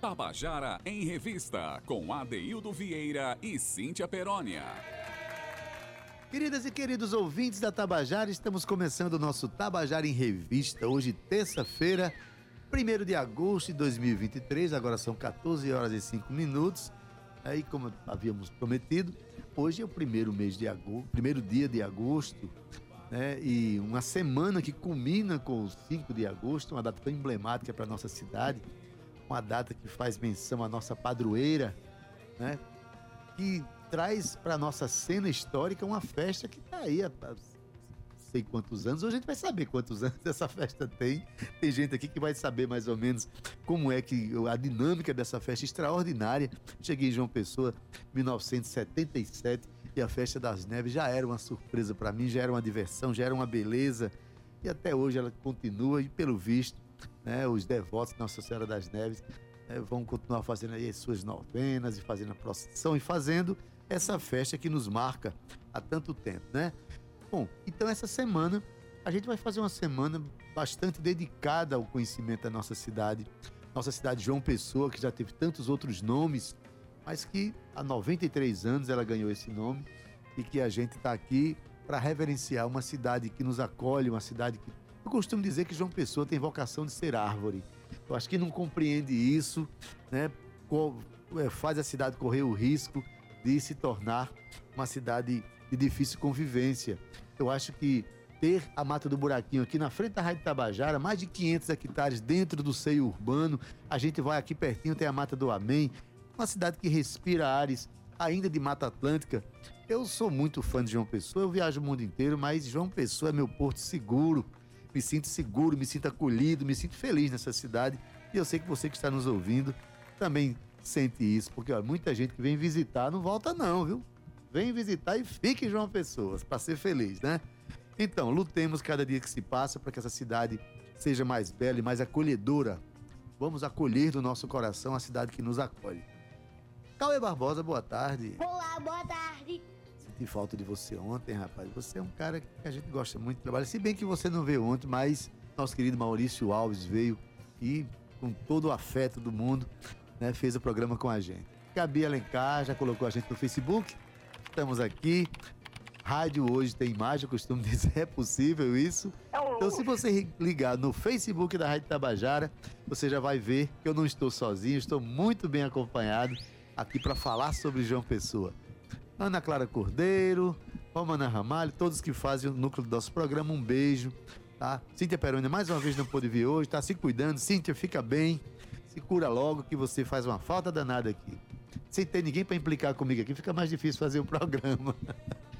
Tabajara em Revista, com Adeildo Vieira e Cíntia Perónia. Queridas e queridos ouvintes da Tabajara, estamos começando o nosso Tabajara em Revista, hoje, terça-feira, 1 de agosto de 2023, agora são 14 horas e 5 minutos. Aí, como havíamos prometido, hoje é o primeiro mês de agosto, primeiro dia de agosto, né? E uma semana que culmina com o 5 de agosto, uma data tão emblemática para nossa cidade uma data que faz menção à nossa padroeira, né? Que traz para nossa cena histórica uma festa que está aí há sei quantos anos. Hoje a gente vai saber quantos anos essa festa tem. Tem gente aqui que vai saber mais ou menos como é que a dinâmica dessa festa extraordinária. Cheguei em João Pessoa, 1977, e a festa das neves já era uma surpresa para mim, já era uma diversão, já era uma beleza. E até hoje ela continua e pelo visto né, os devotos de Nossa Senhora das Neves né, vão continuar fazendo aí as suas novenas e fazendo a procissão e fazendo essa festa que nos marca há tanto tempo, né? Bom, então essa semana a gente vai fazer uma semana bastante dedicada ao conhecimento da nossa cidade, nossa cidade João Pessoa, que já teve tantos outros nomes, mas que há 93 anos ela ganhou esse nome e que a gente está aqui para reverenciar uma cidade que nos acolhe, uma cidade que eu costumo dizer que João Pessoa tem vocação de ser árvore. Eu acho que não compreende isso, né? É, faz a cidade correr o risco de se tornar uma cidade de difícil convivência. Eu acho que ter a Mata do Buraquinho aqui na frente da Rádio Tabajara, mais de 500 hectares dentro do seio urbano, a gente vai aqui pertinho, tem a Mata do Amém, uma cidade que respira ares ainda de Mata Atlântica. Eu sou muito fã de João Pessoa, eu viajo o mundo inteiro, mas João Pessoa é meu porto seguro me sinto seguro, me sinto acolhido, me sinto feliz nessa cidade. E eu sei que você que está nos ouvindo também sente isso, porque ó, muita gente que vem visitar não volta não, viu? Vem visitar e fique em João Pessoas para ser feliz, né? Então, lutemos cada dia que se passa para que essa cidade seja mais bela e mais acolhedora. Vamos acolher do nosso coração a cidade que nos acolhe. Cauê Barbosa, boa tarde. Olá, boa tarde senti falta de você ontem, rapaz. Você é um cara que a gente gosta muito de trabalhar. Se bem que você não veio ontem, mas nosso querido Maurício Alves veio e, com todo o afeto do mundo, né, fez o programa com a gente. Gabi Alencar já colocou a gente no Facebook. Estamos aqui. Rádio hoje tem imagem, eu costumo dizer, é possível isso. Então, se você ligar no Facebook da Rádio Tabajara, você já vai ver que eu não estou sozinho, estou muito bem acompanhado aqui para falar sobre João Pessoa. Ana Clara Cordeiro, Romana Ramalho, todos que fazem o núcleo do nosso programa, um beijo, tá? Cíntia Peroni mais uma vez não pôde vir hoje, tá se cuidando. Cíntia, fica bem, se cura logo que você faz uma falta danada aqui. Sem ter ninguém para implicar comigo aqui, fica mais difícil fazer o programa.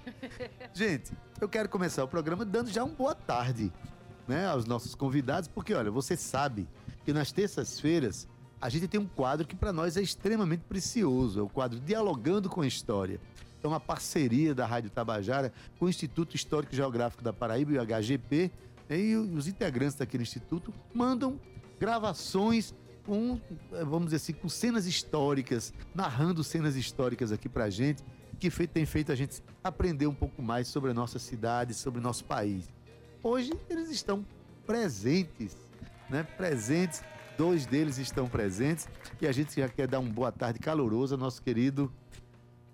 Gente, eu quero começar o programa dando já uma boa tarde né, aos nossos convidados, porque olha, você sabe que nas terças-feiras a gente tem um quadro que para nós é extremamente precioso, é o quadro Dialogando com a História. É uma parceria da Rádio Tabajara com o Instituto Histórico Geográfico da Paraíba e o HGP. Né? E os integrantes daquele instituto mandam gravações com, eh, vamos dizer assim, com cenas históricas, narrando cenas históricas aqui pra gente, que tem feito a gente aprender um pouco mais sobre a nossa cidade, sobre o nosso país. Hoje eles estão presentes, né? Presentes, dois deles estão presentes e a gente já quer dar uma boa tarde calorosa ao nosso querido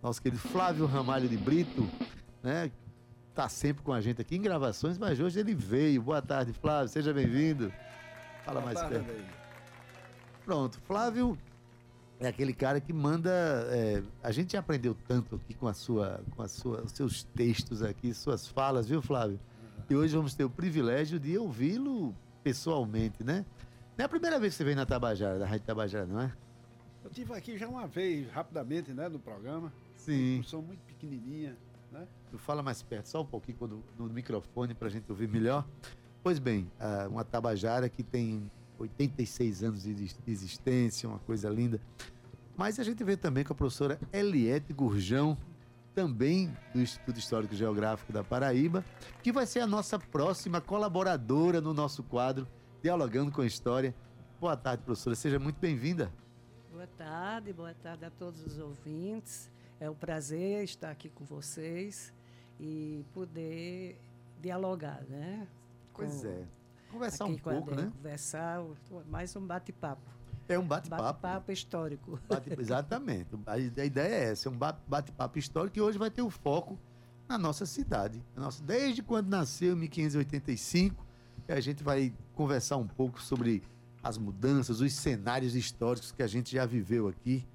nosso querido Flávio Ramalho de Brito, né? Tá sempre com a gente aqui em gravações, mas hoje ele veio. Boa tarde, Flávio, seja bem-vindo. Fala Boa mais tarde, perto. Aí. Pronto, Flávio é aquele cara que manda. É, a gente já aprendeu tanto aqui com a sua, com a sua, os seus textos aqui, suas falas, viu, Flávio? E hoje vamos ter o privilégio de ouvi-lo pessoalmente, né? Não é a primeira vez que você vem na Tabajara, da Rádio Tabajara, não é? Eu tive aqui já uma vez, rapidamente, né, no programa. Sim. São muito pequenininha, né? Tu fala mais perto, só um pouquinho quando, no microfone para a gente ouvir melhor. Pois bem, uma Tabajara que tem 86 anos de existência, uma coisa linda. Mas a gente vê também com a professora Eliette Gurjão, também do Instituto Histórico Geográfico da Paraíba, que vai ser a nossa próxima colaboradora no nosso quadro Dialogando com a História. Boa tarde, professora, seja muito bem-vinda. Boa tarde, boa tarde a todos os ouvintes. É um prazer estar aqui com vocês e poder dialogar, né? Pois com, é. Conversar um pouco, né? Conversar, mais um bate-papo. É um bate-papo. Bate-papo histórico. Bate- exatamente. A, ideia é essa, é um ba- bate-papo histórico que hoje vai ter o foco na nossa cidade. Nossa, desde quando nasceu, em 1585, e a gente vai conversar um pouco sobre as mudanças, os cenários históricos que a gente já viveu aqui.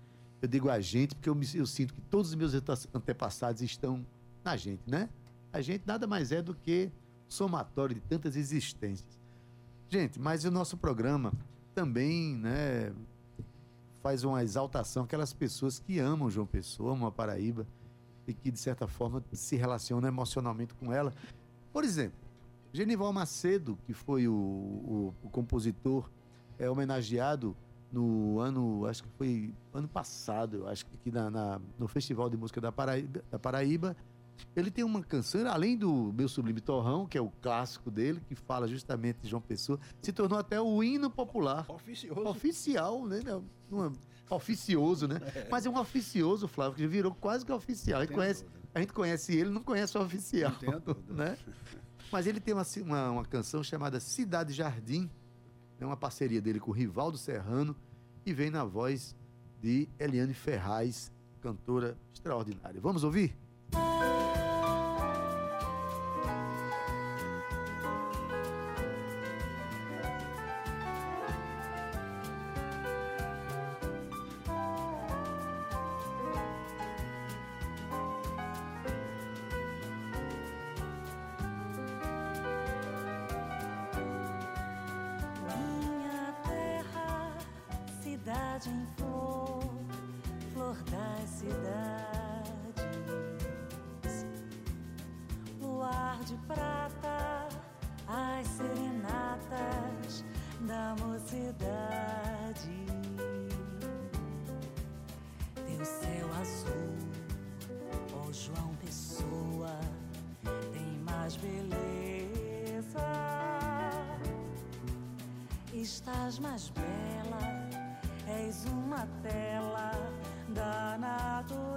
Eu digo a gente porque eu, me- eu sinto que todos os meus ante- antepassados estão na gente, né? A gente nada mais é do que somatório de tantas existências. Gente, mas o nosso programa também, né, faz uma exaltação aquelas pessoas que amam João Pessoa, amam a Paraíba e que de certa forma se relacionam emocionalmente com ela. Por exemplo, Genival Macedo, que foi o, o- o compositor é, homenageado no ano, acho que foi ano passado, eu acho que aqui na, na- no Festival de Música da Paraíba, da Paraíba, ele tem uma canção, além do Meu Sublime Torrão, que é o clássico dele, que fala justamente de João Pessoa, se tornou até o hino popular Oficioso. oficial, né? Não, é oficioso, né? Mas é um oficioso, Flávio, que virou quase que oficial. A gente, conhece, a gente conhece ele, não conhece o oficial, Não né? Mas ele tem uma, uma, uma canção chamada Cidade Jardim, é uma parceria dele com o Rivaldo Serrano e vem na voz de Eliane Ferraz, cantora extraordinária. Vamos ouvir? Minha mais beleza. Estás mais bela, és uma tela da natureza.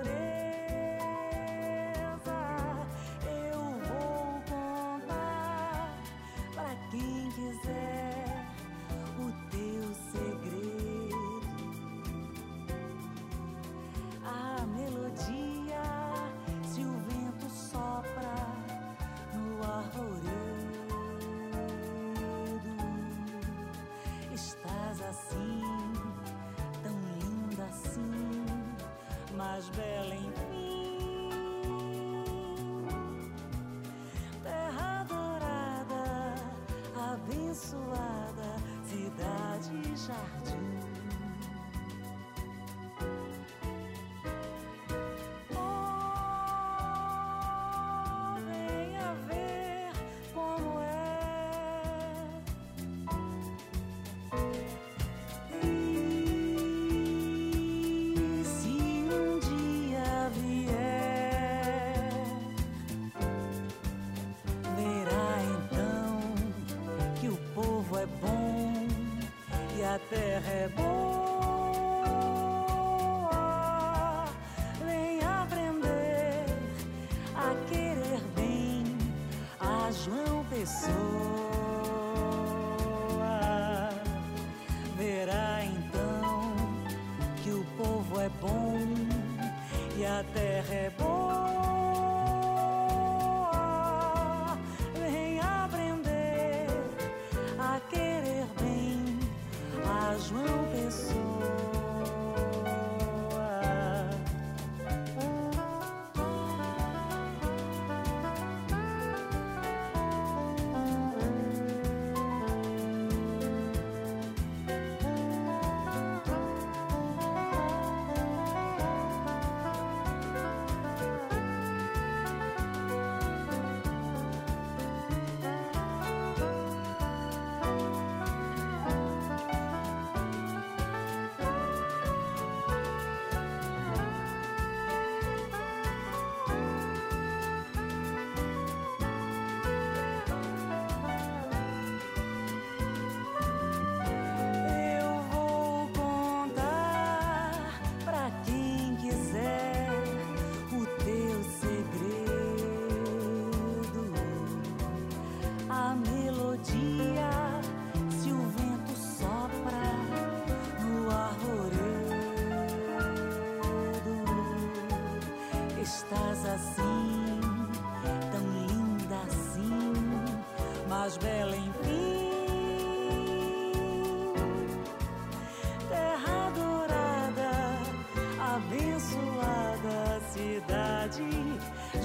É boa.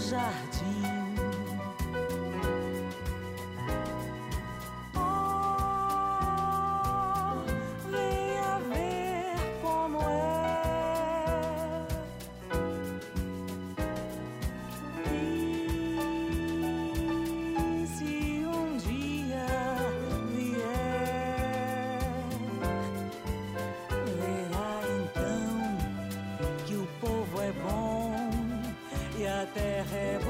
Jardim. E a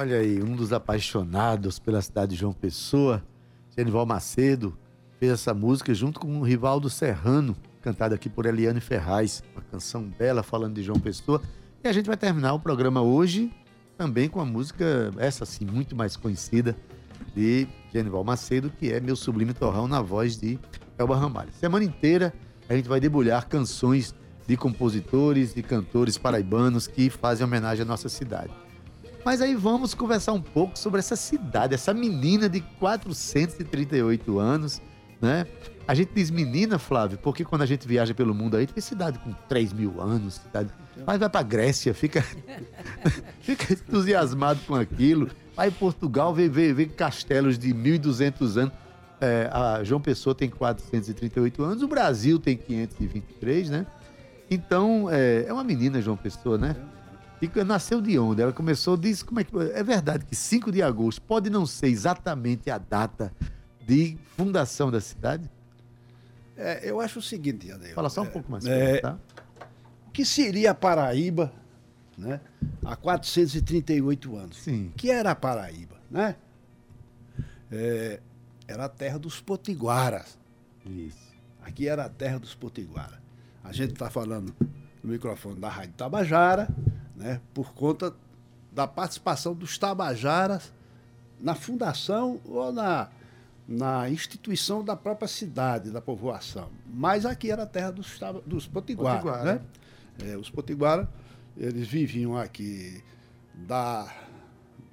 Olha aí, um dos apaixonados pela cidade de João Pessoa, Genival Macedo, fez essa música junto com o Rivaldo Serrano, cantada aqui por Eliane Ferraz. Uma canção bela falando de João Pessoa. E a gente vai terminar o programa hoje também com a música, essa sim, muito mais conhecida, de Genival Macedo, que é Meu Sublime Torrão, na voz de Elba Ramalho. Semana inteira a gente vai debulhar canções de compositores e cantores paraibanos que fazem homenagem à nossa cidade. Mas aí vamos conversar um pouco sobre essa cidade, essa menina de 438 anos, né? A gente diz menina, Flávio, porque quando a gente viaja pelo mundo aí, tem cidade com 3 mil anos, cidade... mas vai pra Grécia, fica, fica entusiasmado com aquilo. Vai em Portugal, vê, vê, vê castelos de 1.200 anos. É, a João Pessoa tem 438 anos, o Brasil tem 523, né? Então, é, é uma menina, João Pessoa, né? E nasceu de onde? Ela começou, diz como é que. É verdade que 5 de agosto pode não ser exatamente a data de fundação da cidade? É, eu acho o seguinte, Adeus. Fala só um pouco mais, é, tá? O que seria a Paraíba, né? Há 438 anos. Sim. O que era a Paraíba, né? É, era a terra dos potiguaras. Isso. Aqui era a terra dos potiguaras. A gente está falando no microfone da Rádio Tabajara, né? Por conta da participação dos Tabajaras na fundação ou na, na instituição da própria cidade, da povoação. Mas aqui era a terra dos, dos potiguaras, Potiguara. né? É, os potiguaras, eles viviam aqui da,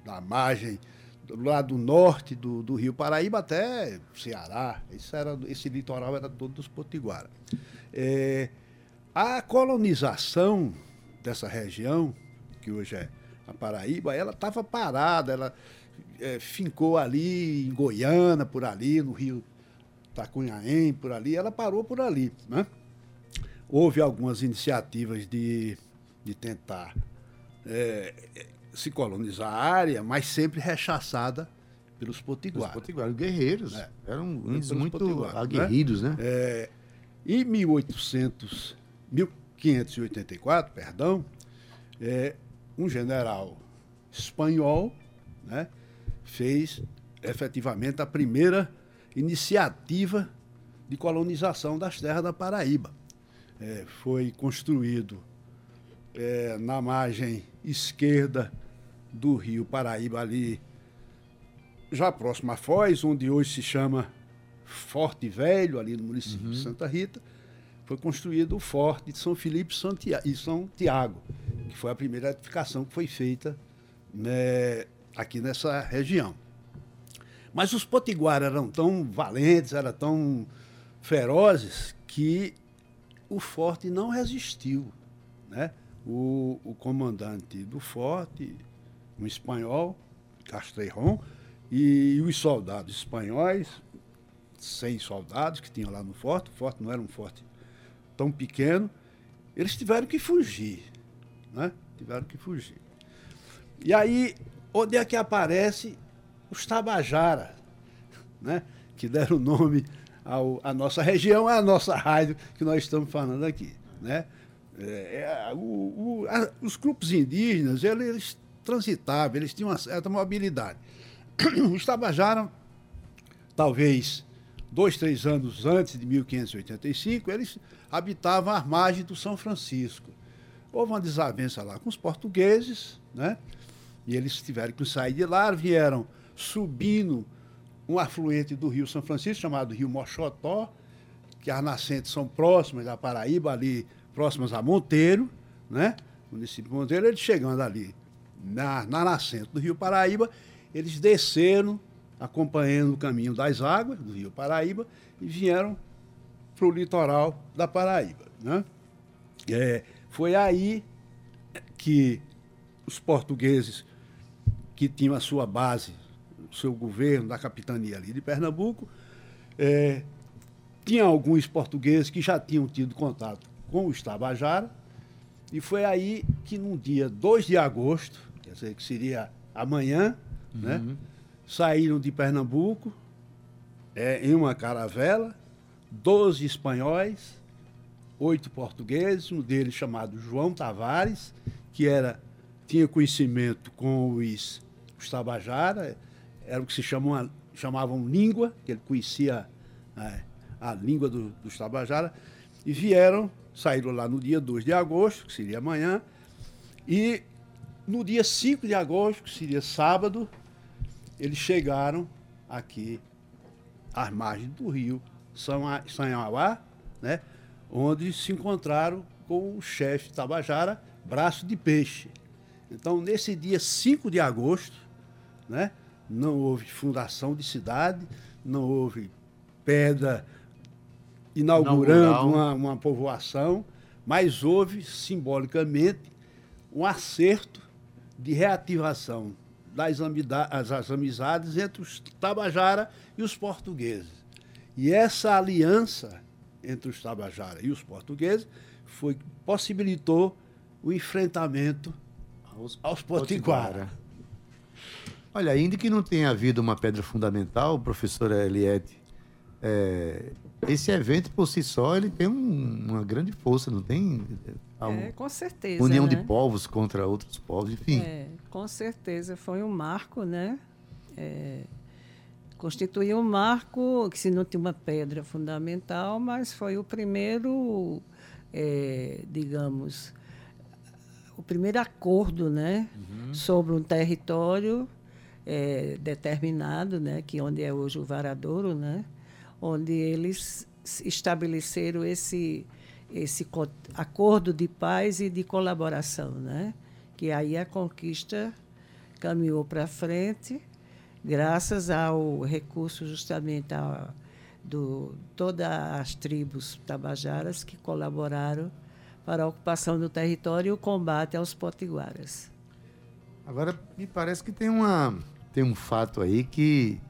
da margem do lado norte do, do Rio Paraíba até Ceará. Esse, era, esse litoral era todo dos potiguaras. É, a colonização dessa região, que hoje é a Paraíba, ela estava parada, ela eh, fincou ali em Goiânia, por ali, no Rio Tacunhaém, por ali, ela parou por ali. Né? Houve algumas iniciativas de, de tentar eh, se colonizar a área, mas sempre rechaçada pelos Os potiguaras. potiguaras, guerreiros. É. Eram muito potiguaras, né? aguerridos, né? É, em 1800, 1584, perdão, é, um general espanhol né, fez efetivamente a primeira iniciativa de colonização das terras da Paraíba. É, foi construído é, na margem esquerda do rio Paraíba, ali já próximo a Foz, onde hoje se chama Forte Velho, ali no município de Santa Rita, foi construído o Forte de São Felipe e São Tia- e São Tiago, que foi a primeira edificação que foi feita né, aqui nessa região. Mas os potiguaras eram tão valentes, eram tão ferozes, que o forte não resistiu. Né? O, o comandante do forte, um espanhol, Castreiron, e os soldados espanhóis, seis soldados que tinham lá no forte, o forte não era um forte tão pequeno, eles tiveram que fugir. Né? Tiveram que fugir. E aí, onde é que aparece os Tabajara, né? que deram o nome ao, à nossa região, à nossa rádio que nós estamos falando aqui. Né? É, é, o, o, a, os grupos indígenas, eles, eles transitavam, eles tinham uma certa mobilidade. Os Tabajara, talvez dois, três anos antes de 1585, eles habitavam à margem do São Francisco. Houve uma desavença lá com os portugueses, né? E eles tiveram que sair de lá, vieram subindo um afluente do Rio São Francisco, chamado Rio Mochotó, que as nascentes são próximas da Paraíba, ali próximas a Monteiro, né? O município de Monteiro, eles chegando ali na, na nascente do Rio Paraíba, eles desceram acompanhando o caminho das águas do Rio Paraíba e vieram para o litoral da Paraíba. Né? É, foi aí que os portugueses, que tinham a sua base, o seu governo da capitania ali de Pernambuco, é, tinha alguns portugueses que já tinham tido contato com os Tabajara, e foi aí que no dia 2 de agosto, quer dizer, que seria amanhã, né, uhum. né? Saíram de Pernambuco é, em uma caravela, 12 espanhóis, oito portugueses, um deles chamado João Tavares, que era, tinha conhecimento com os, os Tabajara, era o que se chamam, chamavam língua, que ele conhecia é, a língua do, dos Tabajara, e vieram, saíram lá no dia 2 de agosto, que seria amanhã, e no dia 5 de agosto, que seria sábado, eles chegaram aqui às margens do rio Sanhauá, né, onde se encontraram com o chefe Tabajara, Braço de Peixe. Então, nesse dia 5 de agosto, né, não houve fundação de cidade, não houve pedra inaugurando uma, uma povoação, mas houve, simbolicamente, um acerto de reativação das amizades, as amizades entre os Tabajara e os portugueses. E essa aliança entre os Tabajara e os portugueses foi possibilitou o enfrentamento aos, aos Potiguara. Olha, ainda que não tenha havido uma pedra fundamental, professora Eliette, é, esse evento por si só ele tem um, uma grande força, não tem? é, com certeza. União né? de povos contra outros povos, enfim. É, com certeza foi um marco, né? É, constituiu um marco que se não tinha uma pedra fundamental, mas foi o primeiro, é, digamos, o primeiro acordo, né, uhum. sobre um território é, determinado, né, que onde é hoje o Varadouro, né, onde eles estabeleceram esse esse acordo de paz e de colaboração, né? Que aí a conquista caminhou para frente, graças ao recurso justamente a, do todas as tribos tabajaras que colaboraram para a ocupação do território e o combate aos potiguaras. Agora me parece que tem uma tem um fato aí que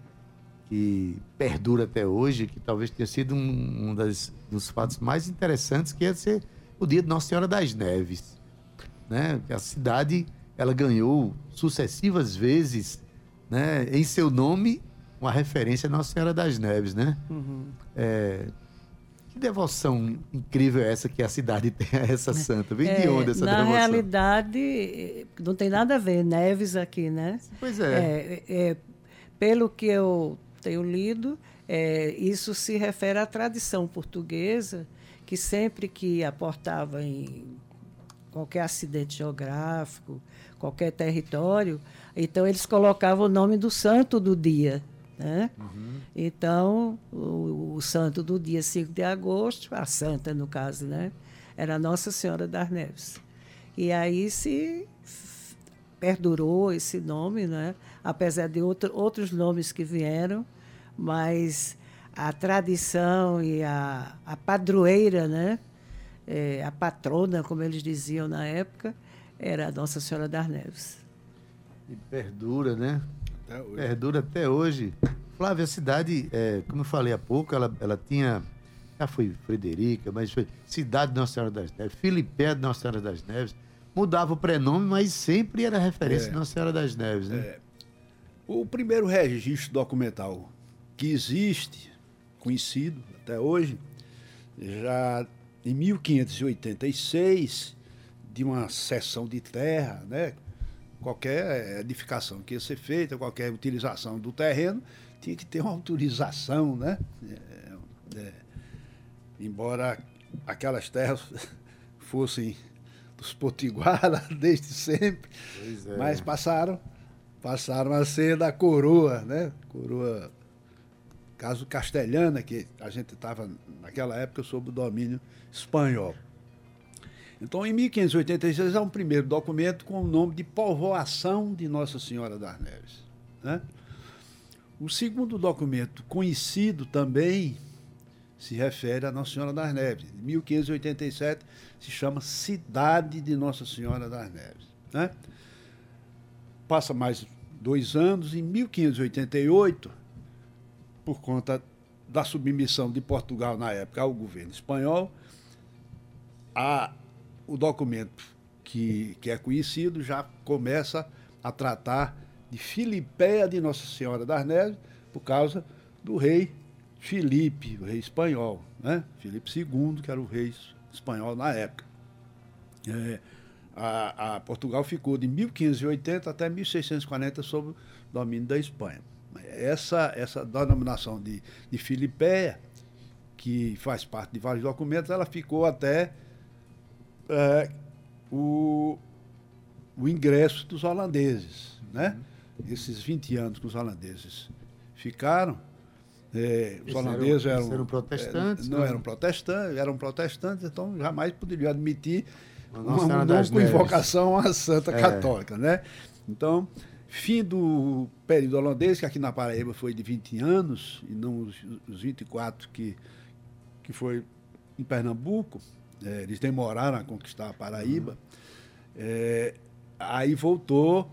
que perdura até hoje, que talvez tenha sido um, um das, dos fatos mais interessantes, que é ser o dia de Nossa Senhora das Neves. Né? A cidade ela ganhou sucessivas vezes né, em seu nome uma referência a Nossa Senhora das Neves. Né? Uhum. É, que devoção incrível é essa que a cidade tem a essa santa? Vem é, de onde essa na devoção? Na realidade, não tem nada a ver, Neves aqui, né? Pois é. é, é pelo que eu tenho lido, é, isso se refere à tradição portuguesa, que sempre que aportava em qualquer acidente geográfico, qualquer território, então eles colocavam o nome do santo do dia. Né? Uhum. Então, o, o, santo do dia 5 de agosto, a santa no caso, né? era Nossa Senhora das Neves. E aí se perdurou esse nome, né? Apesar de outro, outros nomes que vieram, mas a tradição e a, a padroeira, né? É, a patrona, como eles diziam na época, era a Nossa Senhora das Neves. E perdura, né? Até perdura até hoje. Flávia, a cidade, é, como eu falei há pouco, ela, ela tinha. Já foi Frederica, mas foi Cidade de Nossa Senhora das Neves, Filipé de Nossa Senhora das Neves. mudava o prenome, mas sempre era referência É. Nossa Senhora das Neves, né? É. O primeiro registro documental que existe, conhecido até hoje, já em 1586, de uma cessão de terra, né? qualquer edificação que ia ser feita, qualquer utilização do terreno, tinha que ter uma autorização, né? É, é, embora aquelas terras fossem dos potiguara desde sempre, é. mas passaram, passaram a ser da coroa, né? Coroa, caso castelhana, que a gente estava naquela época sob o domínio espanhol. Então, em 1586 há um primeiro documento com o nome de Povoação de Nossa Senhora das Neves. Né? O segundo documento, conhecido também, se refere a Nossa Senhora das Neves. Em 1587 se chama Cidade de Nossa Senhora das Neves. Né? Passa mais dois anos, em 1588, por conta da submissão de Portugal na época ao governo espanhol, a, o documento que, que é conhecido já começa a tratar de Filipeia de Nossa Senhora das Neves, por causa do rei Filipe, o rei espanhol, né? Filipe II, que era o rei espanhol na época. É, a, a Portugal ficou de 1580 até 1640 sob o domínio da Espanha. Essa, essa denominação de, de Filipeia, que faz parte de vários documentos, ela ficou até é, o, o ingresso dos holandeses. Né? Esses 20 anos que os holandeses ficaram, é, os Eles holandeses eram- eram, eram protestantes, é, não né? eram protestantes, eram protestantes, então jamais poderiam admitir Nossa uma com invocação à Santa É. Católica, né? Então, fim do período holandês, que aqui na Paraíba foi de 20 anos, e não os, os 24 que, que foi em Pernambuco, é, eles demoraram a conquistar a Paraíba, é, aí voltou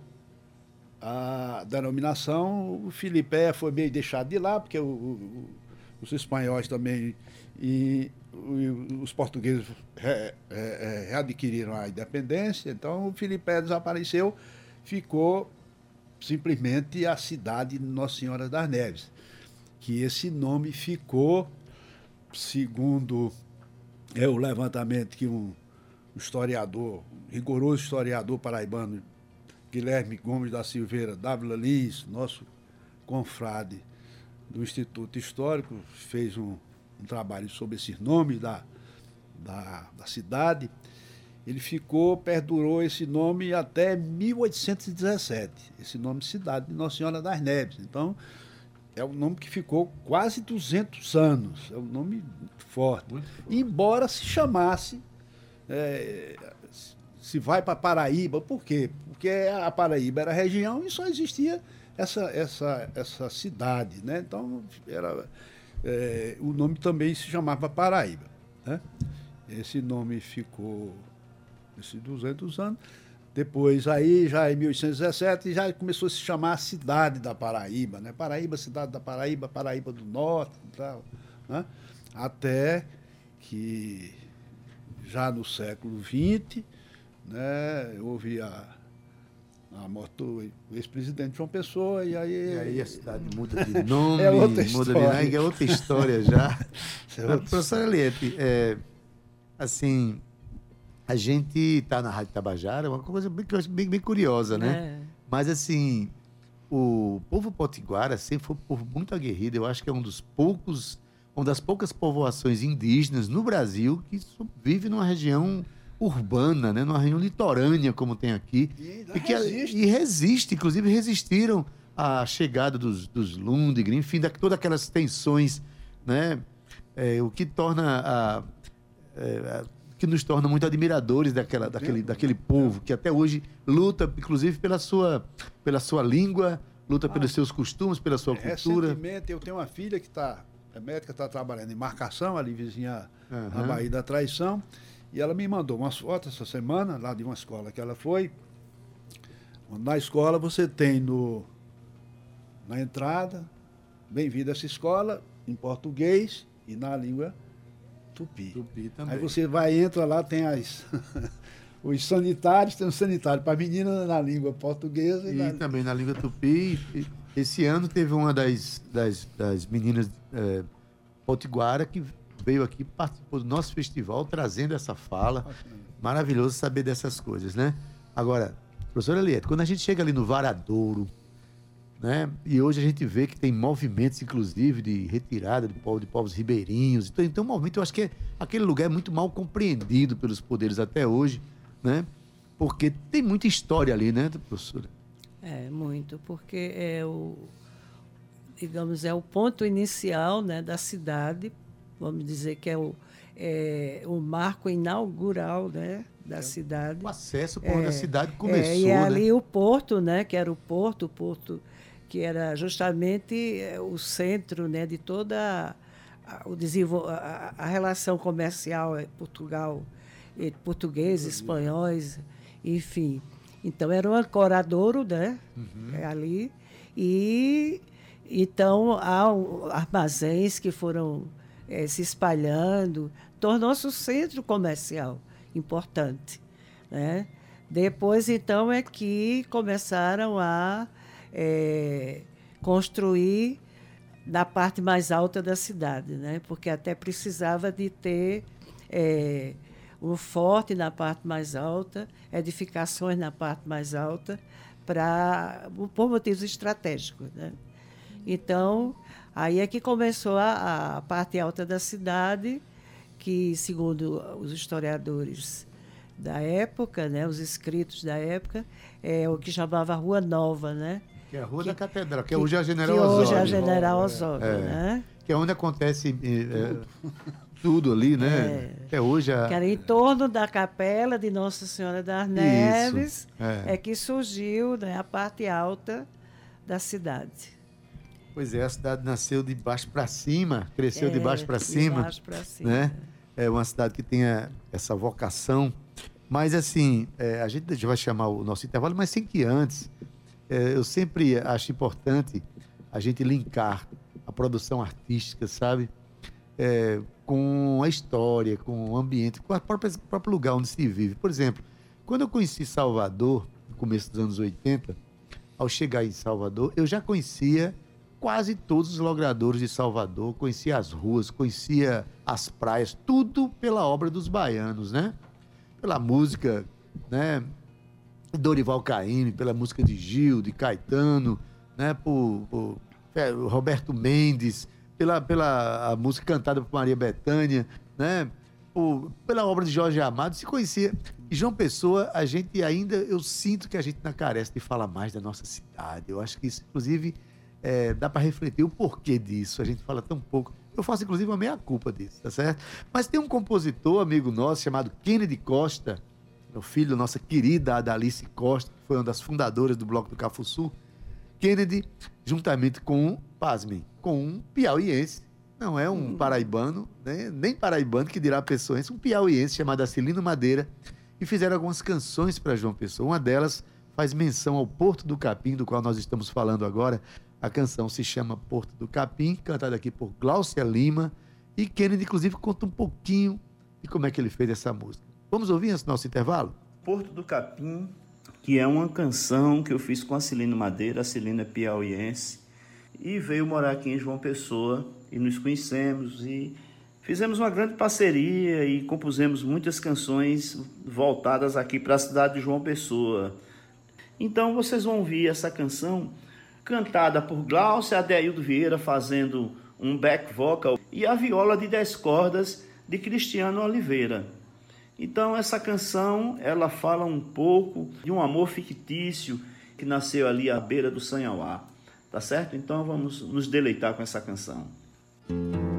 a denominação, o Filipé foi meio deixado de lá, porque o- o- os espanhóis também e os portugueses re- re- readquiriram a independência, então o Filipé desapareceu, ficou simplesmente a cidade de Nossa Senhora das Neves, que esse nome ficou, segundo é o levantamento que um historiador, rigoroso historiador paraibano, Guilherme Gomes da Silveira, Dávila Lins, nosso confrade do Instituto Histórico, fez um, um trabalho sobre esses nomes da, da, da cidade. Ele ficou, perdurou esse nome até 1817, esse nome Cidade de Nossa Senhora das Neves. Então, é um nome que ficou quase 200 anos, é um nome muito forte. Embora se chamasse, é, se vai para Paraíba, por quê? Porque a Paraíba era região e só existia essa, essa, essa cidade, né? Então, era, é, o nome também se chamava Paraíba, né? Esse nome ficou esses 200 anos. Depois, aí, já em 1817, já começou a se chamar a cidade da Paraíba, né? Paraíba, cidade da Paraíba, Paraíba do Norte tal, né? Até que já no século XX, né, houve a, a morte do ex-presidente João Pessoa, e aí... E aí a cidade muda de nome, É outra muda de história. nome, é outra história já. É outra Professor Eliette, é, assim, a gente está na Rádio Tabajara, uma coisa bem, bem, bem curiosa, né? É. Mas assim, o povo potiguara sempre foi um povo muito aguerrido. Eu acho que é um dos poucos, uma das poucas povoações indígenas no Brasil que vive numa região urbana, né? numa região litorânea, como tem aqui. E E, que- resiste. e resiste, inclusive resistiram à chegada dos, dos Lundgren, enfim, da, todas aquelas tensões, né? É, o que torna a, é, a- que nos torna muito admiradores daquela, daquele, daquele povo que até hoje luta, inclusive pela sua, pela sua língua, luta pelos seus costumes, pela sua cultura. Recentemente, eu tenho uma filha que está, é médica, está trabalhando em marcação, ali vizinha na Aham. Bahia da Traição, e ela me mandou umas fotos essa semana, lá de uma escola que ela foi. Na escola você tem no, na entrada, bem-vindo a essa escola, em português e na língua tupi. Tupi Aí você vai, entra lá, tem as, os sanitários, tem um sanitário para menina na língua portuguesa. E na... também na língua tupi. Esse ano teve uma das, das, das meninas é, potiguara que veio aqui, participou do nosso festival, trazendo essa fala. Maravilhoso saber dessas coisas, né? Agora, professora Eliette, quando a gente chega ali no Varadouro, né? E hoje a gente vê que tem movimentos, inclusive, de retirada de, povo, de povos ribeirinhos. Então, então, um movimento, eu acho que é, aquele lugar é muito mal compreendido pelos poderes até hoje, né? Porque tem muita história ali, né, professora? É, muito, porque é o, digamos, é o ponto inicial né, da cidade, vamos dizer que é o, é, o marco inaugural né, da é, cidade. O acesso por onde a é, cidade começou. É, e é ali o porto, né, que era o porto, o porto que era justamente é, o centro né, de toda a, o desenvol a, a relação comercial Portugal, portugueses, espanhóis, enfim. Então era um ancoradouro, né? Uhum. Ali. E então há armazéns que foram é, se espalhando, tornou-se um centro comercial importante. Né? Depois, então, é que começaram a é, construir na parte mais alta da cidade, né? porque até precisava de ter é, um forte na parte mais alta, edificações na parte mais alta, para por motivos estratégicos. Né? Então, aí é que começou a, a parte alta da cidade, que, segundo os historiadores da época, né, os escritos da época, é o que chamava Rua Nova, né? Que é a Rua que, da Catedral, que, que hoje é a General que Osório. hoje é a General Osório, é. né? Que é onde acontece é, tudo ali, né? É. Até hoje. A... Que era em torno da capela de Nossa Senhora das Neves, é. é. que surgiu né, a parte alta da cidade. Pois é, a cidade nasceu de baixo para cima, cresceu é, de baixo para cima. De baixo para cima. Né? É uma cidade que tem essa vocação. Mas, assim, é, a gente vai chamar o nosso intervalo, mas sem que antes, é, eu sempre acho importante a gente linkar a produção artística, sabe? É, com a história, com o ambiente, com o próprio lugar onde se vive. Por exemplo, quando eu conheci Salvador, no começo dos anos 80, ao chegar em Salvador, eu já conhecia quase todos os logradores de Salvador, conhecia as ruas, conhecia as praias, tudo pela obra dos baianos, né? Pela música, né? Dorival Caymmi, pela música de Gil, de Caetano, né? Por, por é, Roberto Mendes, pela, pela música cantada por Maria Bethânia, né? Por, pela obra de Jorge Amado, se conhecia. E João Pessoa, a gente ainda, eu sinto que a gente não carece de falar mais da nossa cidade. Eu acho que isso, inclusive, é, dá para refletir o porquê disso. A gente fala tão pouco. Eu faço, inclusive, uma meia-culpa disso, tá certo? Mas tem um compositor, amigo nosso, chamado Kennedy Costa, meu filho nossa querida Adalice Costa, que foi uma das fundadoras do Bloco do Cafuçu. Kennedy, juntamente com, pasmem, com um piauiense, não é um hum. paraibano, né? nem paraibano que dirá pessoense, um piauiense chamado Acilino Madeira, e fizeram algumas canções para João Pessoa. Uma delas faz menção ao Porto do Capim, do qual nós estamos falando agora. A canção se chama Porto do Capim, cantada aqui por Glaucia Lima, e Kennedy, inclusive, conta um pouquinho de como é que ele fez essa música. Vamos ouvir esse nosso intervalo? Porto do Capim, que é uma canção que eu fiz com a Celina Madeira, a Celina é piauiense, e veio morar aqui em João Pessoa e nos conhecemos e fizemos uma grande parceria e compusemos muitas canções voltadas aqui para a cidade de João Pessoa. Então vocês vão ouvir essa canção cantada por Glaucia Adeildo Vieira fazendo um back vocal e a viola de 10 cordas de Cristiano Oliveira. Então essa canção, ela fala um pouco de um amor fictício que nasceu ali à beira do Sanhauá. Tá certo? Então vamos nos deleitar com essa canção. lá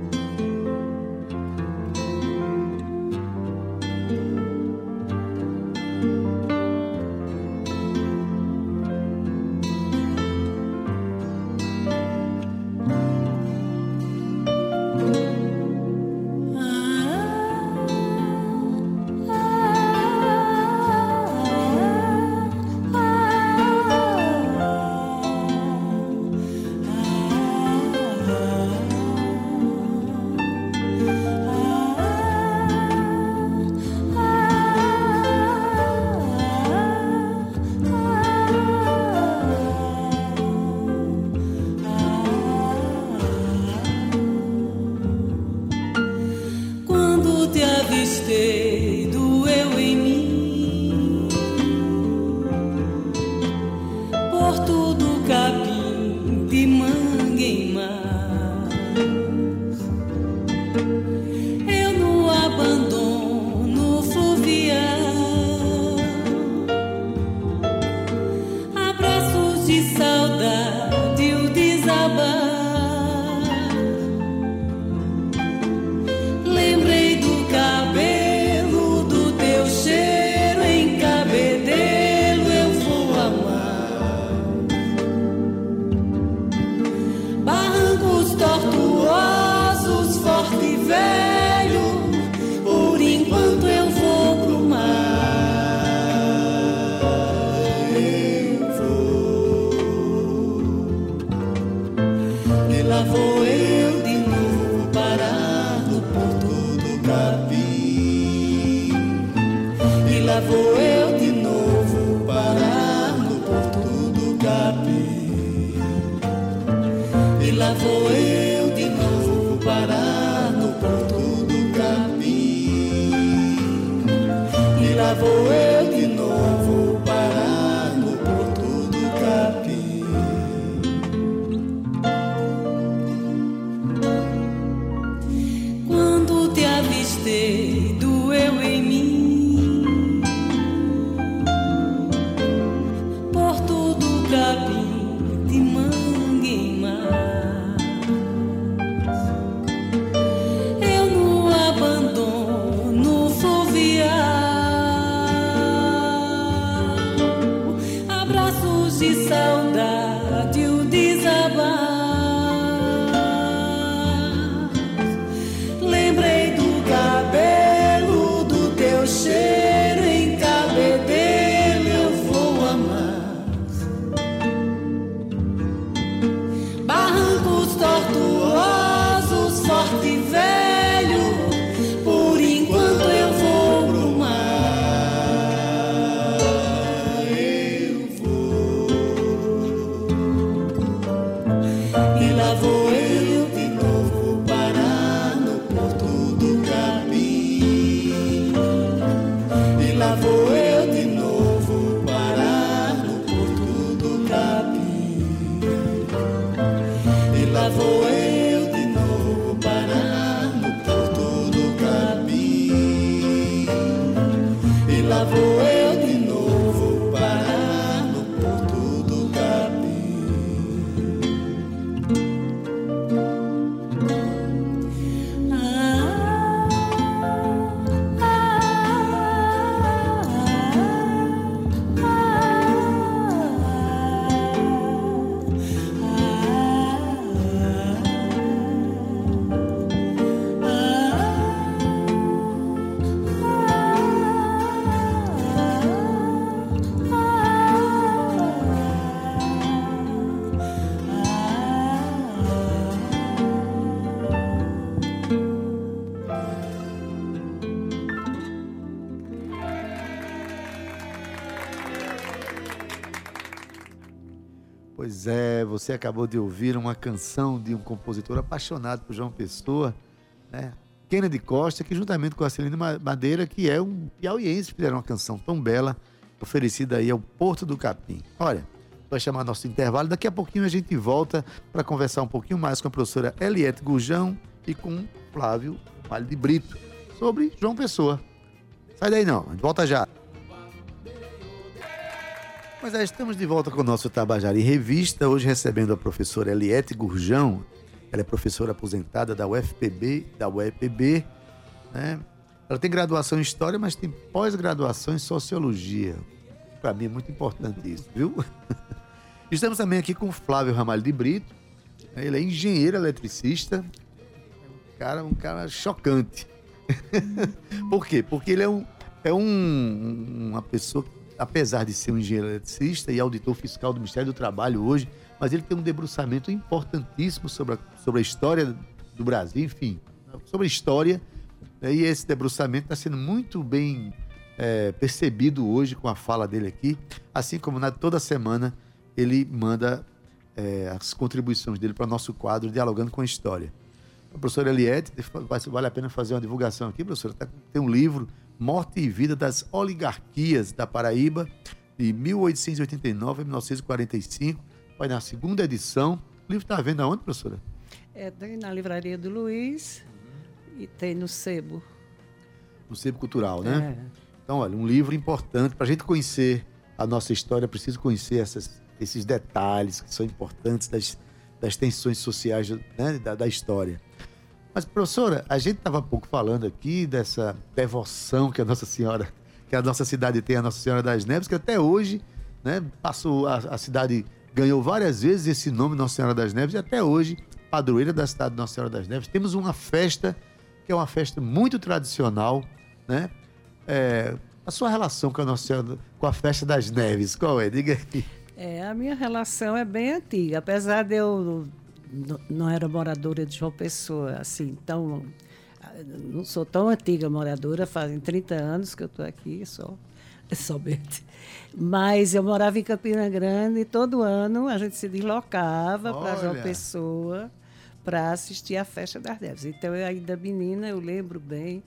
Pois é, você acabou de ouvir uma canção de um compositor apaixonado por João Pessoa, né? Kennedy Costa, que juntamente com a Celina Ma- Madeira, que é um piauiense, fizeram uma canção tão bela, oferecida aí ao Porto do Capim. Olha, vai chamar nosso intervalo, daqui a pouquinho a gente volta para conversar um pouquinho mais com a professora Eliette Gurjão e com Flávio Vale de Brito sobre João Pessoa. Sai daí não, a gente volta já. Mas é, estamos de volta com o nosso Tabajara em Revista, hoje recebendo a professora Eliette Gurjão. Ela é professora aposentada da UFPB, da UEPB. Né? Ela tem graduação em História, mas tem pós-graduação em Sociologia. Para mim é muito importante isso, viu? Estamos também aqui com Flávio Ramalho de Brito. Ele é engenheiro eletricista. Um cara, um cara chocante. Por quê? Porque ele é, um, é um, uma pessoa, que, apesar de ser um engenheiro eletricista e auditor fiscal do Ministério do Trabalho hoje, mas ele tem um debruçamento importantíssimo sobre a, sobre a história do Brasil, enfim, sobre a história. né? E esse debruçamento está sendo muito bem é, percebido hoje com a fala dele aqui, assim como na, toda semana ele manda é, as contribuições dele para o nosso quadro Dialogando com a História. A professora Eliette, vale a pena fazer uma divulgação aqui, professora, tá- tem um livro, Morte e Vida das Oligarquias da Paraíba, de 1889 a 1945, vai na segunda edição. O livro está à venda aonde, professora? É, tem na livraria do Luiz e tem no Sebo. No Sebo Cultural, né? É. Então, olha, um livro importante para a gente conhecer a nossa história, preciso conhecer essas- esses detalhes que são importantes das, das tensões sociais né, da, da história. Mas, professora, a gente estava pouco falando aqui dessa devoção que a Nossa Senhora, que a nossa cidade tem à Nossa Senhora das Neves, que até hoje, né, passou a, a cidade ganhou várias vezes esse nome Nossa Senhora das Neves e até hoje padroeira da cidade de Nossa Senhora das Neves. Temos uma festa que é uma festa muito tradicional, né? É, a sua relação com a Nossa Senhora, com a festa das Neves, qual é? Diga aí. É, a minha relação é bem antiga, apesar de eu não era moradora de João Pessoa, assim, tão não sou tão antiga moradora, fazem 30 anos que eu estou aqui só. somente. Mas eu morava em Campina Grande e todo ano a gente se deslocava para João. Pessoa para assistir à festa das neves. Então, eu ainda menina, eu lembro bem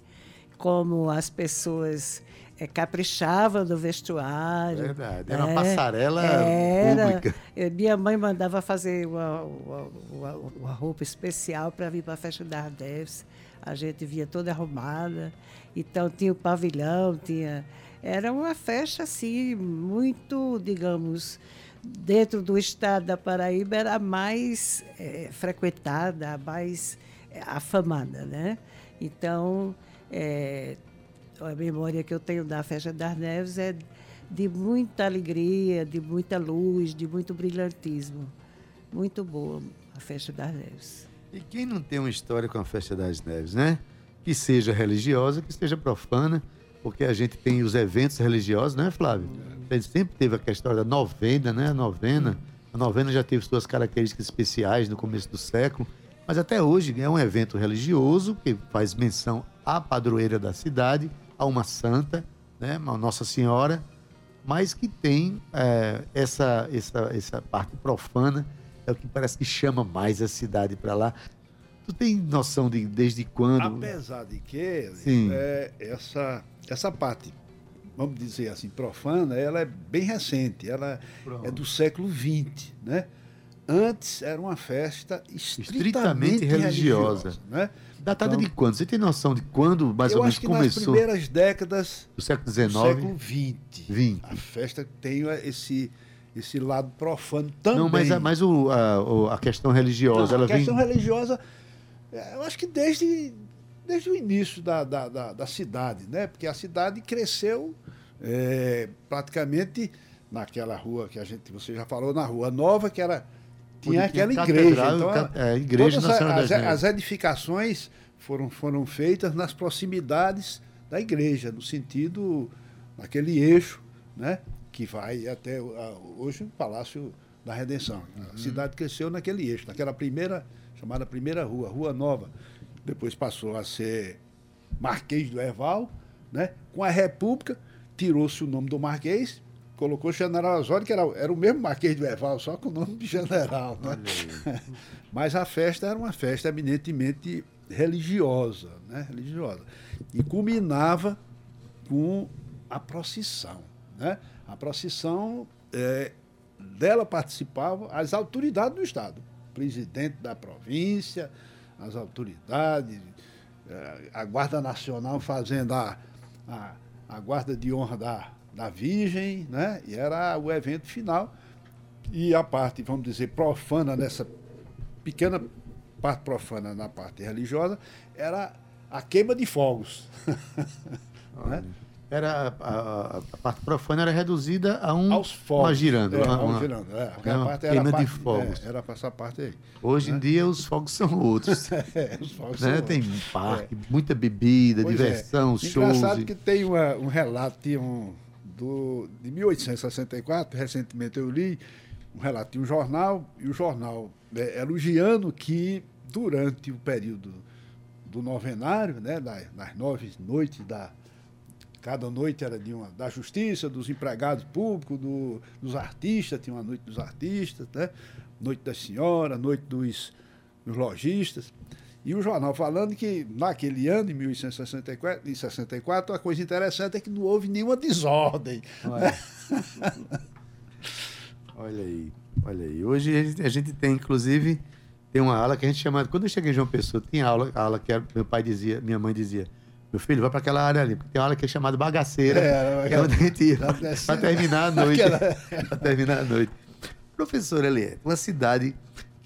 como as pessoas eh, caprichavam do vestuário. Verdade, era uma né? passarela Era. pública. Minha mãe mandava fazer uma, uma, uma- uma roupa especial para vir para a festa das neves. A gente via toda arrumada. Então, tinha o pavilhão, tinha... Era uma festa, assim, muito, digamos, dentro do estado da Paraíba, era a mais eh, frequentada, a mais eh, afamada, né? Então, eh, a memória que eu tenho da Festa das Neves é de muita alegria, de muita luz, de muito brilhantismo. Muito boa a Festa das Neves. E quem não tem uma história com a Festa das Neves, né? Que seja religiosa, que seja profana, porque a gente tem os eventos religiosos, né, Flávio? A gente sempre teve a questão da novena, né? A novena. A novena já teve suas características especiais no começo do século, mas até hoje é um evento religioso que faz menção à padroeira da cidade, a uma santa, né? A Nossa Senhora, mas que tem é, essa, essa, essa parte profana, é o que parece que chama mais a cidade para lá. Tu tem noção de desde quando? Apesar de que Sim. é, essa, essa parte, vamos dizer assim, profana, ela é bem recente, ela é do século XX, né? Antes era uma festa estritamente, Estritamente religiosa. religiosa, né? Datada Então, de quando? Você tem noção de quando mais Eu ou menos acho que nas começou? primeiras décadas Do século do XIX? século XX. 20. A festa tem esse, esse lado profano também. Não, mas, a, mas o, a, a questão religiosa, Não, ela a questão vem. religiosa, é, eu acho que desde, desde o início da, da, da, da cidade, né? Porque a cidade cresceu é, praticamente naquela rua que a gente, você já falou, na Rua Nova, que era. Tinha aquela igreja. Então, é, igreja todas as, as edificações foram, foram feitas nas proximidades da igreja, no sentido, naquele eixo, né? Que vai até hoje o Palácio da Redenção. Uhum. A cidade cresceu naquele eixo, naquela primeira, chamada primeira rua, Rua Nova. Depois passou a ser Marquês do Erval, né? Com a República, tirou-se o nome do Marquês, colocou General Osório, que era, era o mesmo Marquês do Erval, só com o nome de general, né? Mas a festa era uma festa eminentemente religiosa, né? Religiosa. E culminava com a procissão, né? A procissão, eh, dela participavam as autoridades do Estado, o presidente da província, as autoridades, eh, a Guarda Nacional fazendo a, a, a guarda de honra da, da Virgem, né? E era o evento final. E a parte, vamos dizer, profana nessa pequena parte profana na parte religiosa era a queima de fogos. né? Era, a, a- a parte profana era reduzida a um. Aos fogos. Uma girando. É, uma- uma- girando, é. é uma parte queima a de parte- fogos. é, era para essa parte aí. Hoje em dia os fogos são outros. É, os fogos né? são- Tem parque, muita bebida, Pois é. diversão, shows. Engraçado e- que tem uma- um relato tinha um, do, de 1864, recentemente eu li, um relato de um jornal, e o jornal né, elogiando que durante o período do novenário, né, das, das nove noites da. Cada noite era de uma, da justiça, dos empregados públicos, do- dos artistas, tinha uma noite dos artistas, né? noite das senhoras, noite dos, dos lojistas. E o jornal falando que naquele ano, em 1864, em 64, a coisa interessante é que não houve nenhuma desordem. Olha. Olha aí, olha aí. Hoje a gente- a gente tem, inclusive, tem uma aula que a gente chama. Quando eu cheguei em João Pessoa, tinha aula, aula que meu pai dizia, minha mãe dizia. Meu filho, vai para aquela área ali, porque tem uma aula que é chamada bagaceira, É, que é onde a gente ia para terminar a noite. Aquela- para terminar a noite. Professor Eliette, uma cidade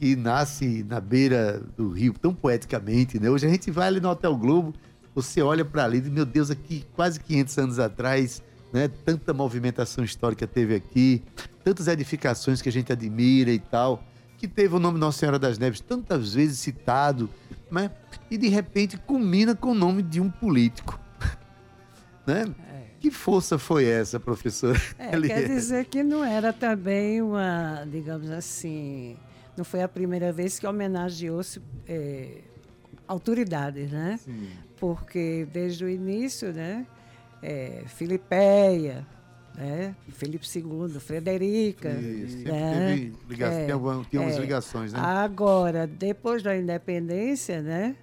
que nasce na beira do rio, tão poeticamente, né? Hoje a gente vai ali no Hotel Globo, você olha para ali e meu Deus, aqui quase 500 anos atrás, né? Tanta movimentação histórica teve aqui, tantas edificações que a gente admira e tal, que teve o nome Nossa Senhora das Neves tantas vezes citado, né? E de repente culmina com o nome de um político, né? Que força foi essa, professor? É, quer Eliette? dizer que não era também uma, digamos assim, não foi a primeira vez que homenageou-se eh, autoridades, né? Porque desde o início, né, eh, Filipeia, né? Felipe II, Frederica. Isso, sempre né? teve É, tem alguma- tinha algumas é. ligações, né? Agora, depois da independência, né?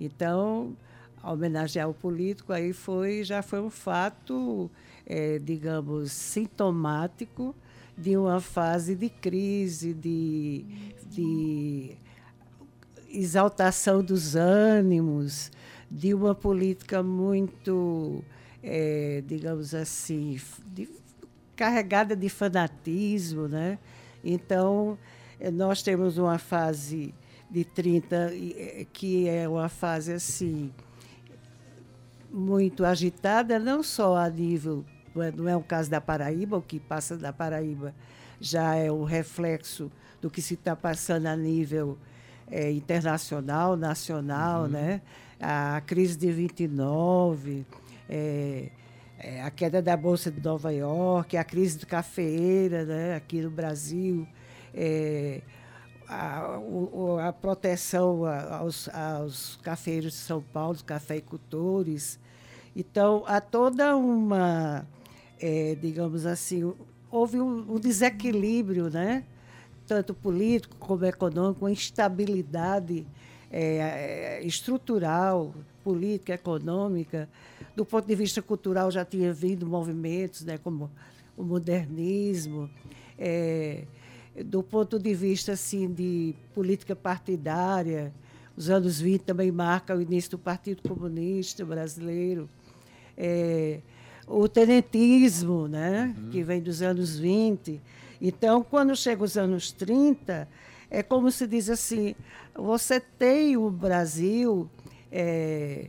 Então, homenagear o político aí foi já foi um fato, eh, digamos, sintomático de uma fase de crise, de, de exaltação dos ânimos, de uma política muito, eh, digamos assim, de- carregada de fanatismo, né? Então, eh, nós temos uma fase de 30 e, eh, que é uma fase assim muito agitada, não só a nível, não é- não é o caso da Paraíba, o que passa da Paraíba já é o reflexo do que se está passando a nível eh, internacional, nacional, né? A crise de 29, eh, eh, a queda da Bolsa de Nova York, a crise de cafeeira né? aqui no Brasil, eh, a, o- a proteção aos, aos cafeeiros de São Paulo, os cafeicultores. Então, há toda uma, eh, digamos assim, houve um, um desequilíbrio, né? tanto político como econômico, uma instabilidade eh, eh, estrutural, política, econômica. Do ponto de vista cultural, já tinha vindo movimentos né, como o modernismo. eh, do ponto de vista assim, de política partidária, os anos 20 também marcam o início do Partido Comunista Brasileiro. É, o tenentismo, né, que vem dos anos 20. Então, quando chega os anos 30, é como se diz assim, você tem o Brasil é,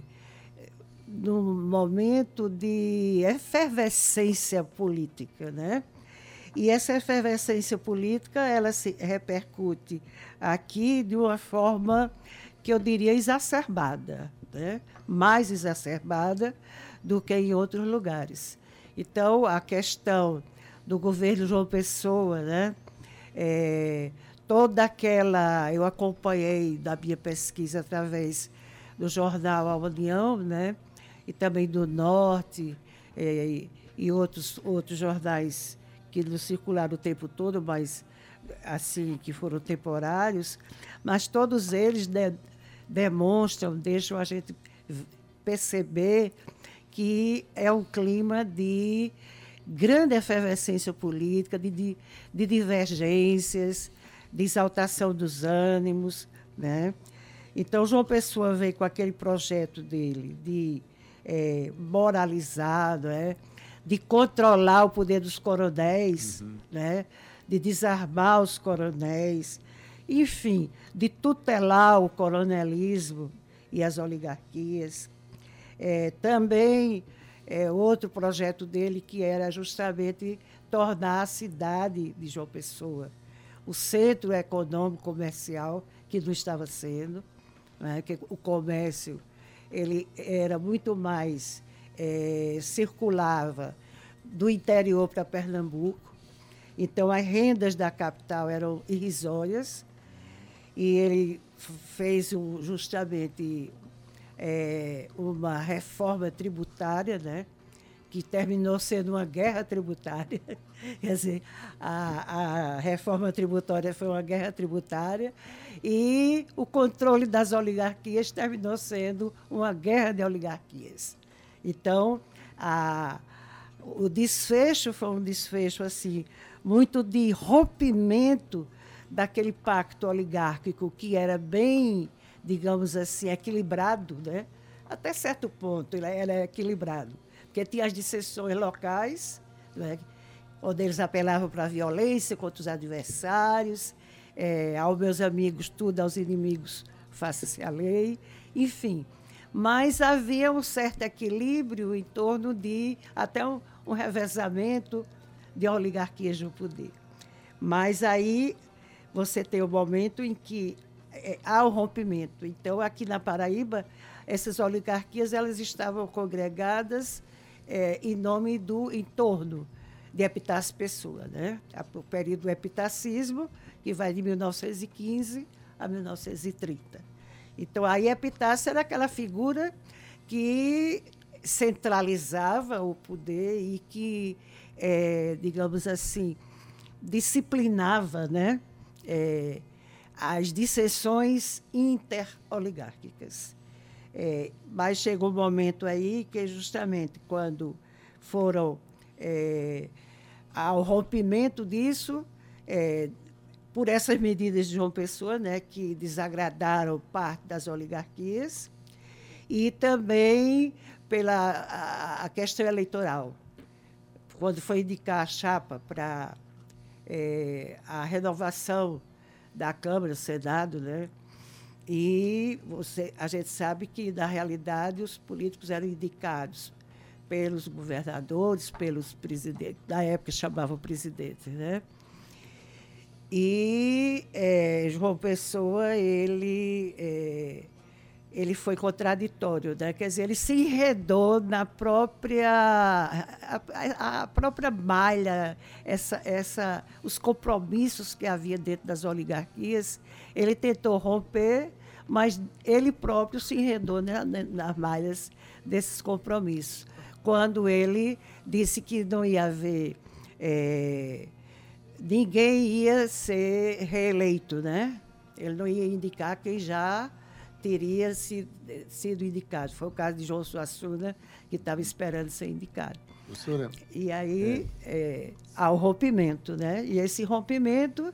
num momento de efervescência política, né? E essa efervescência política, ela se repercute aqui de uma forma que eu diria exacerbada, né? mais exacerbada do que em outros lugares. Então, a questão do governo João Pessoa, né? É, toda aquela. Eu acompanhei da minha pesquisa através do jornal A União, né? e também do Norte, eh, e, outros, outros jornais que não circularam o tempo todo, mas assim que foram temporários, mas todos eles de- demonstram, deixam a gente perceber que é um clima de grande efervescência política, de, de, de divergências, de exaltação dos ânimos, né? Então, João Pessoa veio com aquele projeto dele de eh, moralizar, né? de controlar o poder dos coronéis, né? de desarmar os coronéis, enfim, de tutelar o coronelismo e as oligarquias. Eh, também eh, outro projeto dele que era justamente tornar a cidade de João Pessoa o centro econômico comercial que não estava sendo, né, que o comércio ele era muito mais eh, circulava do interior para Pernambuco, então as rendas da capital eram irrisórias e ele fez um, justamente eh, uma reforma tributária, né? que terminou sendo uma guerra tributária. Quer dizer, a, a reforma tributária foi uma guerra tributária e o controle das oligarquias terminou sendo uma guerra de oligarquias. Então, a, o desfecho foi um desfecho assim muito de rompimento daquele pacto oligárquico que era bem, digamos assim, equilibrado, né? Até certo ponto ele era equilibrado, porque tinha as dissensões locais, né? onde eles apelavam para a violência contra os adversários, eh, aos meus amigos tudo, aos inimigos faça-se a lei, enfim. Mas havia um certo equilíbrio em torno de até um, um revezamento de oligarquias no poder. Mas aí você tem o momento em que eh, há o rompimento. Então, aqui na Paraíba, essas oligarquias elas estavam congregadas eh, em nome do entorno de Epitácio Pessoa, né? O período do epitacismo, que vai de 1915 a 1930. Então, aí Epitácio era aquela figura que centralizava o poder e que é, digamos assim, disciplinava né, é, as dissensões interoligárquicas. É, mas chegou um momento aí que, justamente quando foram é, ao rompimento disso, é, por essas medidas de João Pessoa, né, que desagradaram parte das oligarquias, e também pela a, a questão eleitoral. Quando foi indicar a chapa para é, a renovação da Câmara, do Senado, né? E você, a gente sabe que, na realidade, os políticos eram indicados pelos governadores, pelos presidentes, na época chamavam presidentes, né? E é, João Pessoa, ele, é, ele foi contraditório, né? quer dizer, ele se enredou na própria, a, a, própria malha, essa, essa, os compromissos que havia dentro das oligarquias, ele tentou romper, mas ele próprio se enredou né, nas malhas desses compromissos. Quando ele disse que não ia haver... É, ninguém ia ser reeleito, né? Ele não ia indicar quem já teria sido, sido indicado. Foi o caso de João Suassuna, que estava esperando ser indicado. Professora, e aí é. É, há o rompimento, né? E esse rompimento,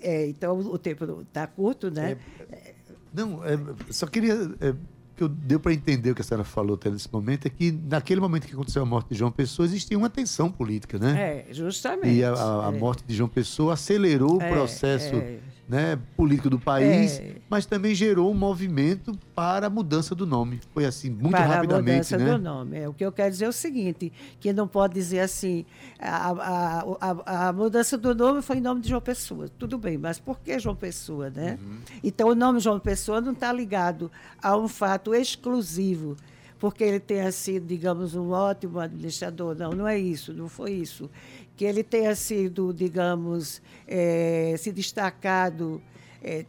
é, então o tempo está curto, né? É, não, é, só queria é, que eu deu para entender o que a senhora falou até nesse momento é que naquele momento que aconteceu a morte de João Pessoa existia uma tensão política, né? É, justamente. E a, a, a é. morte de João Pessoa acelerou é, o processo é. Né, político do país, é. mas também gerou um movimento para a mudança do nome. Foi assim, muito para rapidamente, a mudança né? do nome. É, o que eu quero dizer é o seguinte, que não pode dizer assim, a, a, a, a mudança do nome foi em nome de João Pessoa. Tudo bem, mas por que João Pessoa, né? Uhum. Então, o nome João Pessoa não está ligado a um fato exclusivo porque ele tenha sido, digamos, um ótimo administrador. Não, não é isso, não foi isso. Que ele tenha sido, digamos, é, se destacado, é,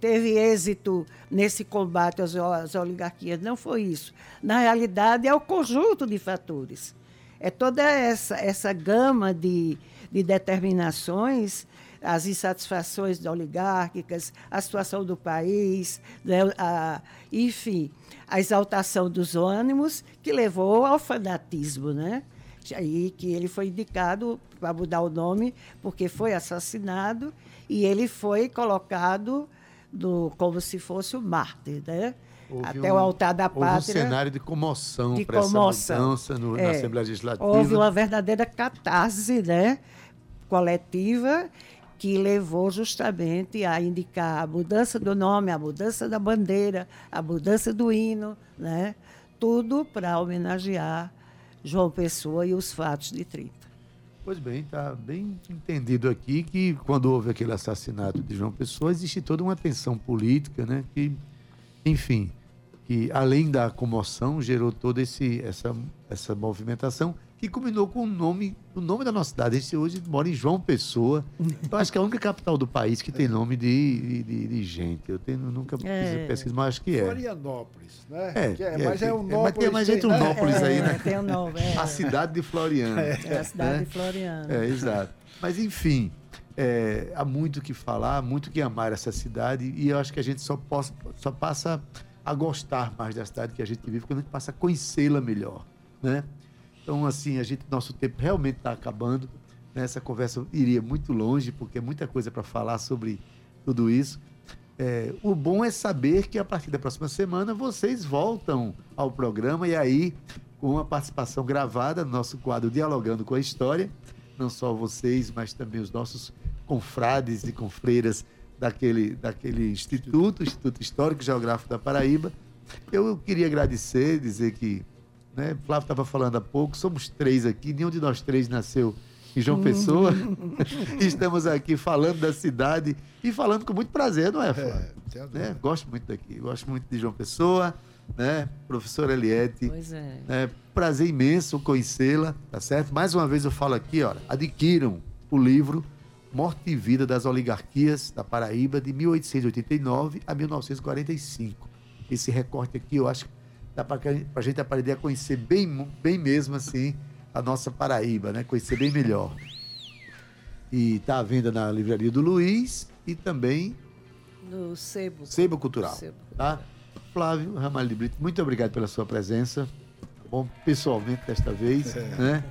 teve êxito nesse combate às, às oligarquias. Não foi isso. Na realidade, é o conjunto de fatores. É toda essa, essa gama de, de determinações as insatisfações oligárquicas, a situação do país, né, a, enfim, a exaltação dos ânimos que levou ao fanatismo, né? Aí que ele foi indicado para mudar o nome porque foi assassinado e ele foi colocado do, como se fosse o mártir, né? Houve até um, o altar da pátria. Houve um cenário de comoção de comoção. essa mudança no, é, na Assembleia Legislativa. Houve uma verdadeira catarse né, coletiva que levou justamente a indicar a mudança do nome, a mudança da bandeira, a mudança do hino, né? tudo para homenagear João Pessoa e os fatos de 30. Pois bem, está bem entendido aqui que quando houve aquele assassinato de João Pessoa, existe toda uma tensão política, né? Que, enfim, que além da comoção gerou toda esse, essa, essa movimentação que combinou com o nome, o nome da nossa cidade. A gente hoje mora em João Pessoa. Então, acho que é a única capital do país que tem nome de, de, de gente. Eu tenho, nunca é. pesquisado, mas acho que é. Florianópolis, né? É, é, é mas é o Nópolis. Mas tem mais gente um Nópolis aí, né? Tem um nome, é. A cidade de Floriano. É, a cidade né? de Floriano. É, exato. Mas, enfim, é, há muito o que falar, muito o que amar essa cidade. E eu acho que a gente só, possa, só passa a gostar mais da cidade que a gente vive quando a gente passa a conhecê-la melhor, né? Então, assim, a gente, nosso tempo realmente está acabando. Né? Essa conversa iria muito longe, porque é muita coisa para falar sobre tudo isso. É, o bom é saber que a partir da próxima semana vocês voltam ao programa e aí com uma participação gravada no nosso quadro Dialogando com a História. Não só vocês, mas também os nossos confrades e confreiras daquele, daquele instituto, Instituto Histórico e Geográfico da Paraíba. Eu queria agradecer, dizer que né? Flávio estava falando há pouco, somos três aqui, nenhum de nós três nasceu em João uhum. Pessoa. Estamos aqui falando da cidade e falando com muito prazer, não é, Flávio? É, né? Gosto muito daqui, gosto muito de João Pessoa, né? Professora Eliette. Pois é. Né? Prazer imenso conhecê-la, tá certo? Mais uma vez eu falo aqui, olha, adquiram o livro Morte e Vida das Oligarquias da Paraíba, de 1889 a 1945. Esse recorte aqui, eu acho que dá para a gente aprender a conhecer bem, bem mesmo assim a nossa Paraíba, né? Conhecer bem melhor. E está à venda na livraria do Luiz e também No Sebo. Sebo Cultural. Sebo. Tá? Flávio Ramalho de Brito, muito obrigado pela sua presença. Bom, pessoalmente desta vez, né?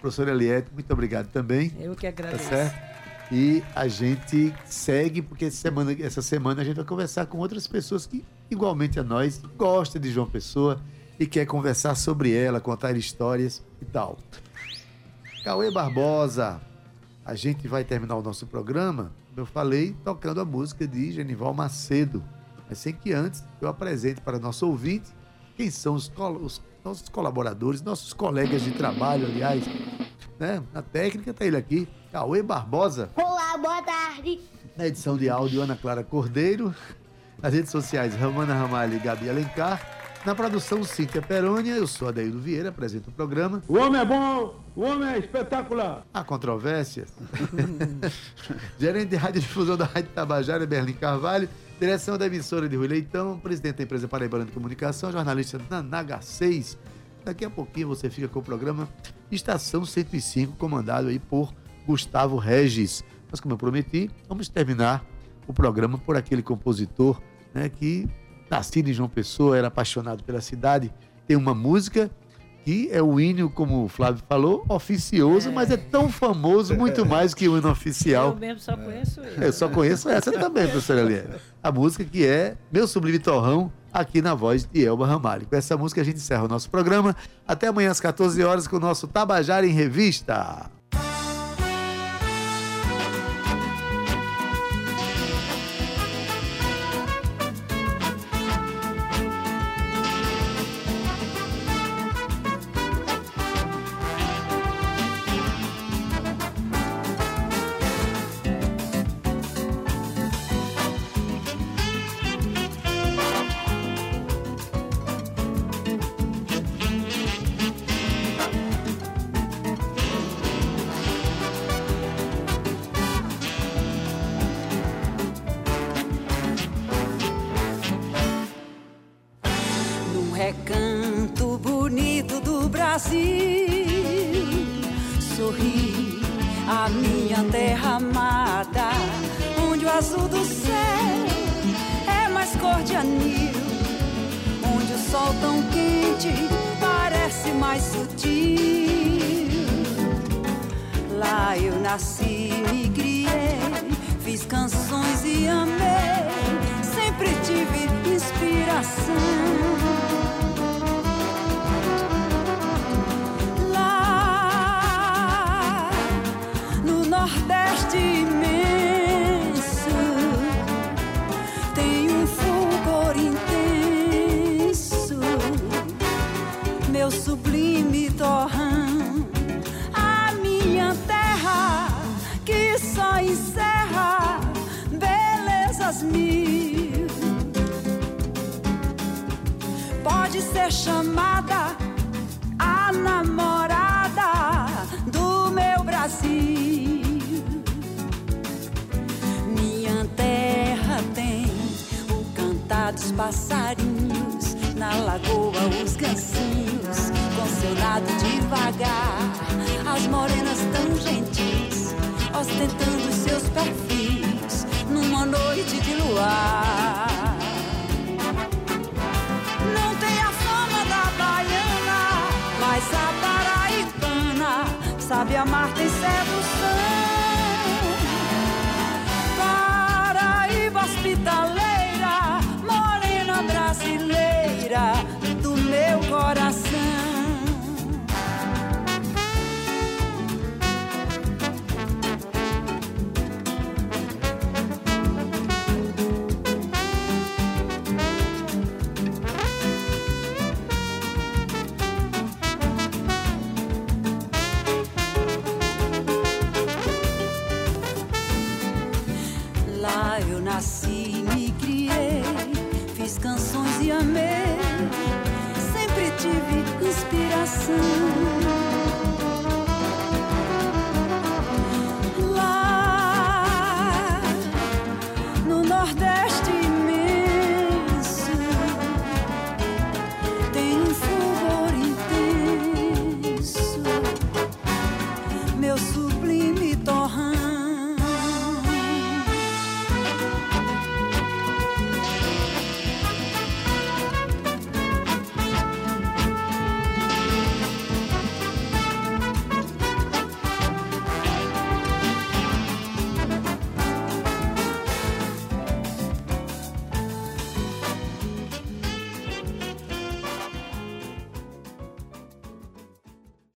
Professor Eliette, muito obrigado também. Eu que Tá agradeço. certo? E a gente segue, porque essa semana, essa semana a gente vai conversar com outras pessoas que, igualmente a nós, gostam de João Pessoa e quer conversar sobre ela, contar histórias e tal. Cauê Barbosa, a gente vai terminar o nosso programa, como eu falei, tocando a música de Genival Macedo. Mas sem que antes eu apresente para nosso ouvinte quem são os, os nossos colaboradores, nossos colegas de trabalho, aliás. Né? Na técnica está ele aqui, Cauê Barbosa. Olá, boa tarde. Na edição de áudio, Ana Clara Cordeiro. Nas redes sociais, Ramana Ramalho e Gabi Alencar. Na produção, Cíntia Perônia. Eu sou Adaildo Vieira, apresento o programa. O homem é bom, o homem é espetacular. Há controvérsias. Gerente de Radiodifusão da Rádio Tabajara, Berlim Carvalho. Direção da emissora de Rui Leitão. Presidente da empresa Paraibana de Comunicação. Jornalista Nanaga 6. Daqui a pouquinho você fica com o programa Estação 105, comandado aí por Gustavo Regis. Mas como eu prometi, vamos terminar o programa por aquele compositor né, que nascido em João Pessoa, era apaixonado pela cidade. Tem uma música que é o hino, como o Flávio falou, oficioso, mas é tão famoso, muito mais que o hino Eu oficial. mesmo só conheço ele. Eu só conheço essa também, professora Eliane. A música que é Meu Sublime Torrão, aqui na voz de Elba Ramalho. Com essa música a gente encerra o nosso programa. Até amanhã às 14 horas com o nosso Tabajara em Revista. Devagar, as morenas tão gentis, ostentando os seus perfis numa noite de luar. Não tem a fama da baiana, mas a paraibana sabe amar, tem sedução. Paraíba hospitaleira,